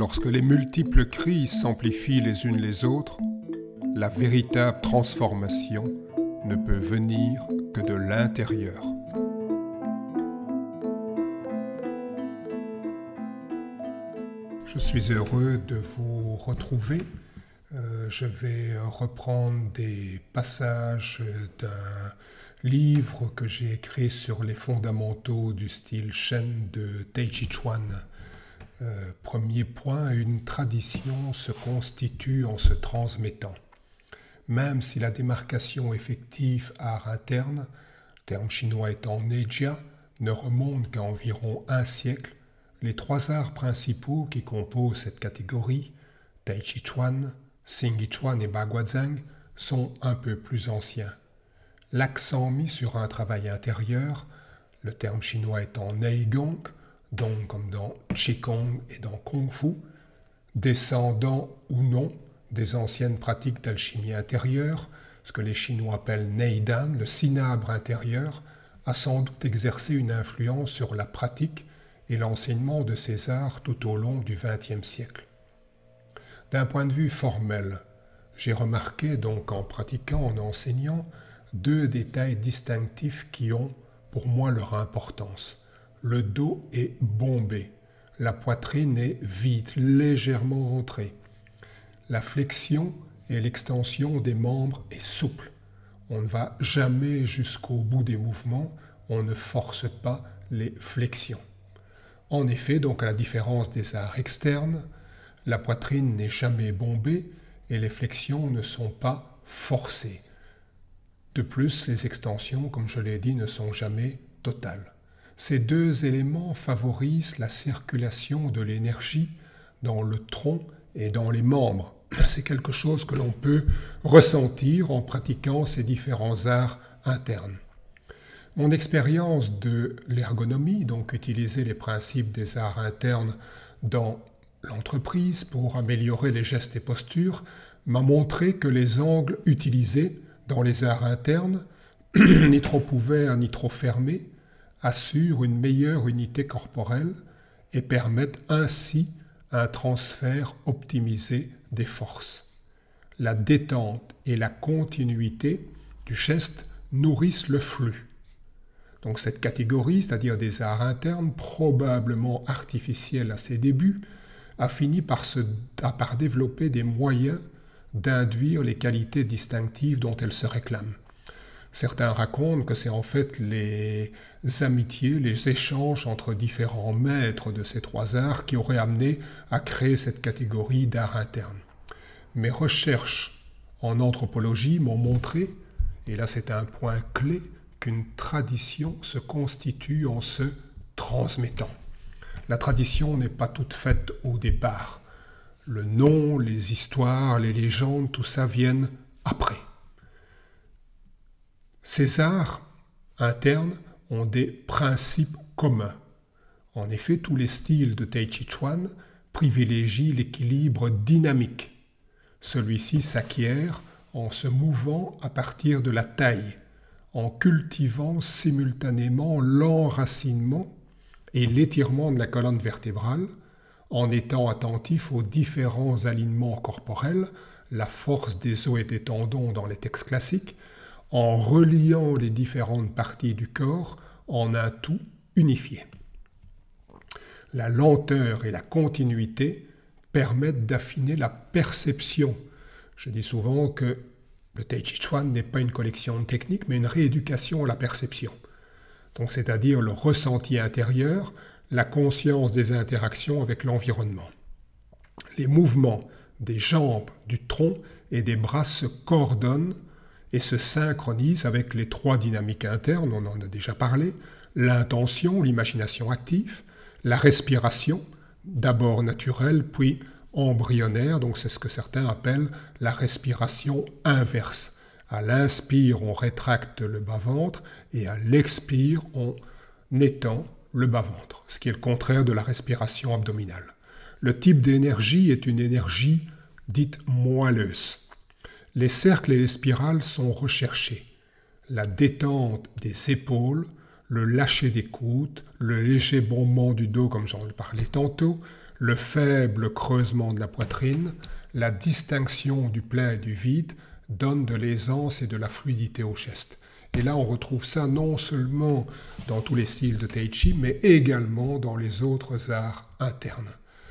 Lorsque les multiples crises s'amplifient les unes les autres, la véritable transformation ne peut venir que de l'intérieur. Je suis heureux de vous retrouver. Euh, je vais reprendre des passages d'un livre que j'ai écrit sur les fondamentaux du style Shen de Taichi Chuan. Euh, premier point, une tradition se constitue en se transmettant. Même si la démarcation effective art interne, terme chinois étant Neijia, ne remonte qu'à environ un siècle, les trois arts principaux qui composent cette catégorie, Tai Chi Chuan, Xing Chuan et Baguazhang, sont un peu plus anciens. L'accent mis sur un travail intérieur, le terme chinois étant Neigong, donc comme dans Qigong et dans Kung Fu, descendant ou non des anciennes pratiques d'alchimie intérieure, ce que les Chinois appellent Neidan, le cinabre intérieur, a sans doute exercé une influence sur la pratique et l'enseignement de ces arts tout au long du XXe siècle. D'un point de vue formel, j'ai remarqué donc en pratiquant, en enseignant, deux détails distinctifs qui ont pour moi leur importance. Le dos est bombé, la poitrine est vide, légèrement rentrée. La flexion et l'extension des membres est souple. On ne va jamais jusqu'au bout des mouvements, on ne force pas les flexions. En effet, donc à la différence des arts externes, la poitrine n'est jamais bombée et les flexions ne sont pas forcées. De plus, les extensions, comme je l'ai dit, ne sont jamais totales. Ces deux éléments favorisent la circulation de l'énergie dans le tronc et dans les membres, c'est quelque chose que l'on peut ressentir en pratiquant ces différents arts internes. Mon expérience de l'ergonomie, donc utiliser les principes des arts internes dans l'entreprise pour améliorer les gestes et postures, m'a montré que les angles utilisés dans les arts internes, ni trop ouverts ni trop fermés, assurent une meilleure unité corporelle et permettent ainsi un transfert optimisé des forces. La détente et la continuité du geste nourrissent le flux. Donc cette catégorie, c'est-à-dire des arts internes, probablement artificiels à ses débuts, a fini par, se, par développer des moyens d'induire les qualités distinctives dont elle se réclame. Certains racontent que c'est en fait les amitiés, les échanges entre différents maîtres de ces trois arts qui auraient amené à créer cette catégorie d'art interne. Mes recherches en anthropologie m'ont montré, et là c'est un point clé, qu'une tradition se constitue en se transmettant. La tradition n'est pas toute faite au départ. Le nom, les histoires, les légendes, tout ça viennent après. Ces arts internes ont des principes communs. En effet, tous les styles de Tai Chi Chuan privilégient l'équilibre dynamique. Celui-ci s'acquiert en se mouvant à partir de la taille, en cultivant simultanément l'enracinement et l'étirement de la colonne vertébrale, en étant attentif aux différents alignements corporels, la force des os et des tendons dans les textes classiques, en reliant les différentes parties du corps en un tout unifié. La lenteur et la continuité permettent d'affiner la perception. Je dis souvent que le Tai Chi Chuan n'est pas une collection de techniques, mais une rééducation à la perception. Donc, c'est-à-dire le ressenti intérieur, la conscience des interactions avec l'environnement. Les mouvements des jambes, du tronc et des bras se coordonnent et se synchronise avec les trois dynamiques internes, on en a déjà parlé, l'intention, l'imagination active, la respiration, d'abord naturelle, puis embryonnaire, donc c'est ce que certains appellent la respiration inverse. À l'inspire, on rétracte le bas-ventre et à l'expire, on étend le bas-ventre, ce qui est le contraire de la respiration abdominale. Le type d'énergie est une énergie dite moelleuse. Les cercles et les spirales sont recherchés. La détente des épaules, le lâcher des coudes, le léger bombement du dos comme j'en parlais tantôt, le faible creusement de la poitrine, la distinction du plein et du vide donnent de l'aisance et de la fluidité au geste. Et là, on retrouve ça non seulement dans tous les styles de Tai Chi, mais également dans les autres arts internes.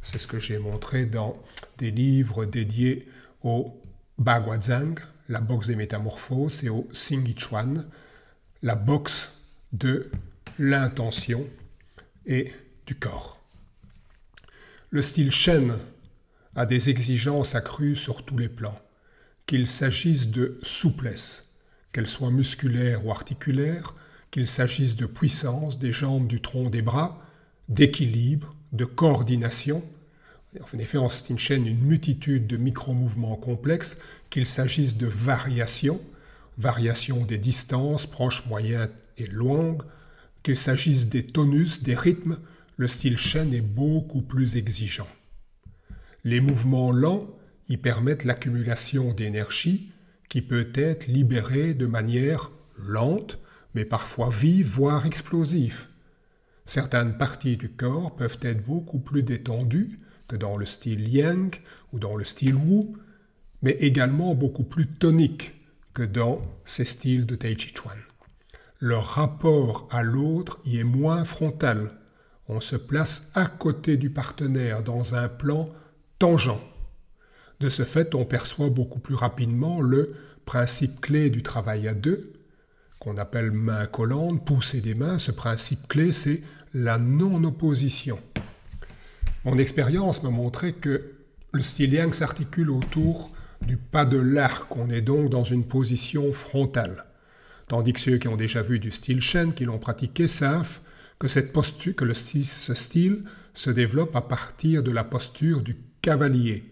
C'est ce que j'ai montré dans des livres dédiés au Baguazhang, la boxe des métamorphoses, et au Chuan, la boxe de l'intention et du corps. Le style Shen a des exigences accrues sur tous les plans, qu'il s'agisse de souplesse, qu'elle soit musculaire ou articulaire, qu'il s'agisse de puissance des jambes, du tronc, des bras, d'équilibre, de coordination. En effet, en style Shen, une multitude de micro-mouvements complexes, qu'il s'agisse de variations, variation des distances proches, moyennes et longues, qu'il s'agisse des tonus, des rythmes, le style Shen est beaucoup plus exigeant. Les mouvements lents y permettent l'accumulation d'énergie qui peut être libérée de manière lente, mais parfois vive, voire explosive. Certaines parties du corps peuvent être beaucoup plus détendues que dans le style Yang ou dans le style Wu, mais également beaucoup plus toniques que dans ces styles de Tai Chi Chuan. Leur rapport à l'autre y est moins frontal. On se place à côté du partenaire dans un plan tangent. De ce fait, on perçoit beaucoup plus rapidement le principe clé du travail à deux, qu'on appelle main collante, pousser des mains. Ce principe clé, c'est la non-opposition. Mon expérience m'a montré que le style yang s'articule autour du pas de l'arc. On est donc dans une position frontale. Tandis que ceux qui ont déjà vu du style Shen, qui l'ont pratiqué, savent que, cette posture, que le, ce style se développe à partir de la posture du cavalier.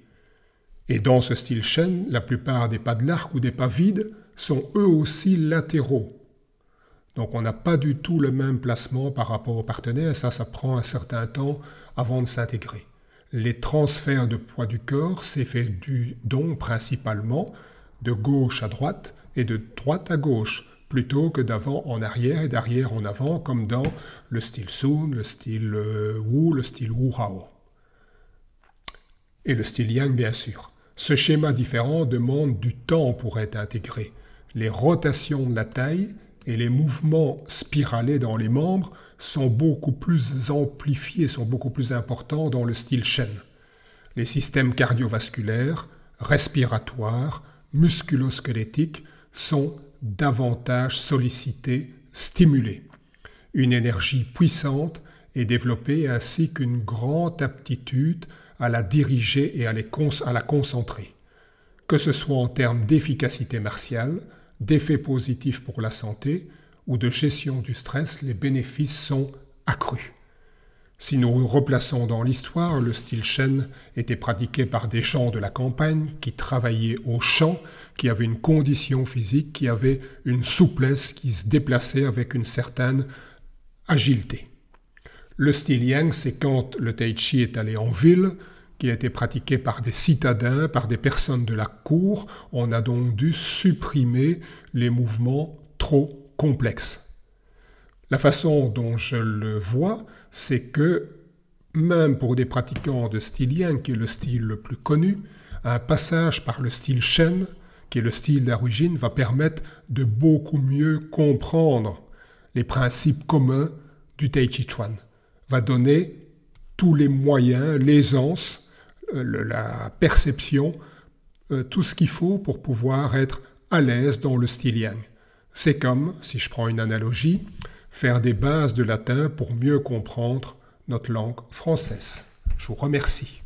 Et dans ce style Shen, la plupart des pas de l'arc ou des pas vides sont eux aussi latéraux. Donc on n'a pas du tout le même placement par rapport au partenaire, et ça, ça prend un certain temps avant de s'intégrer. Les transferts de poids du corps s'effectuent donc principalement de gauche à droite et de droite à gauche, plutôt que d'avant en arrière et d'arrière en avant, comme dans le style Sun, le style euh, Wu, le style Wu Hao. Et le style Yang, bien sûr. Ce schéma différent demande du temps pour être intégré. Les rotations de la taille et les mouvements spiralés dans les membres sont beaucoup plus amplifiés, sont beaucoup plus importants dans le style Shen. Les systèmes cardiovasculaires, respiratoires, musculosquelettiques sont davantage sollicité, stimulé. Une énergie puissante est développée ainsi qu'une grande aptitude à la diriger et à la concentrer. Que ce soit en termes d'efficacité martiale, d'effets positifs pour la santé ou de gestion du stress, les bénéfices sont accrus. Si nous replaçons dans l'histoire, le style Shen était pratiqué par des gens de la campagne qui travaillaient au champ, qui avaient une condition physique, qui avaient une souplesse, qui se déplaçaient avec une certaine agilité. Le style Yang, c'est quand le Tai Chi est allé en ville, qui a été pratiqué par des citadins, par des personnes de la cour. On a donc dû supprimer les mouvements trop complexes. La façon dont je le vois, c'est que même pour des pratiquants de style yang, qui est le style le plus connu, un passage par le style Shen, qui est le style d'origine, va permettre de beaucoup mieux comprendre les principes communs du Tai Chi Chuan, va donner tous les moyens, l'aisance, euh, la perception, euh, tout ce qu'il faut pour pouvoir être à l'aise dans le style yang. C'est comme, si je prends une analogie, faire des bases de latin pour mieux comprendre notre langue française. Je vous remercie.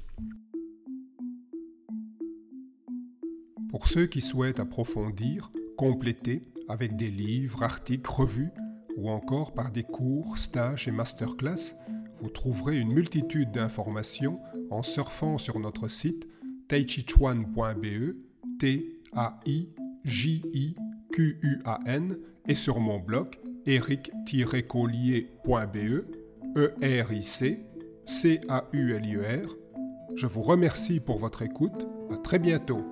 Pour ceux qui souhaitent approfondir, compléter avec des livres, articles, revues ou encore par des cours, stages et masterclass, vous trouverez une multitude d'informations en surfant sur notre site taichichuan.be, t a i j i q u a n et sur mon blog eric-collier.be, E-R-I-C, C-A-U-L-I-E-R. Je vous remercie pour votre écoute. À très bientôt.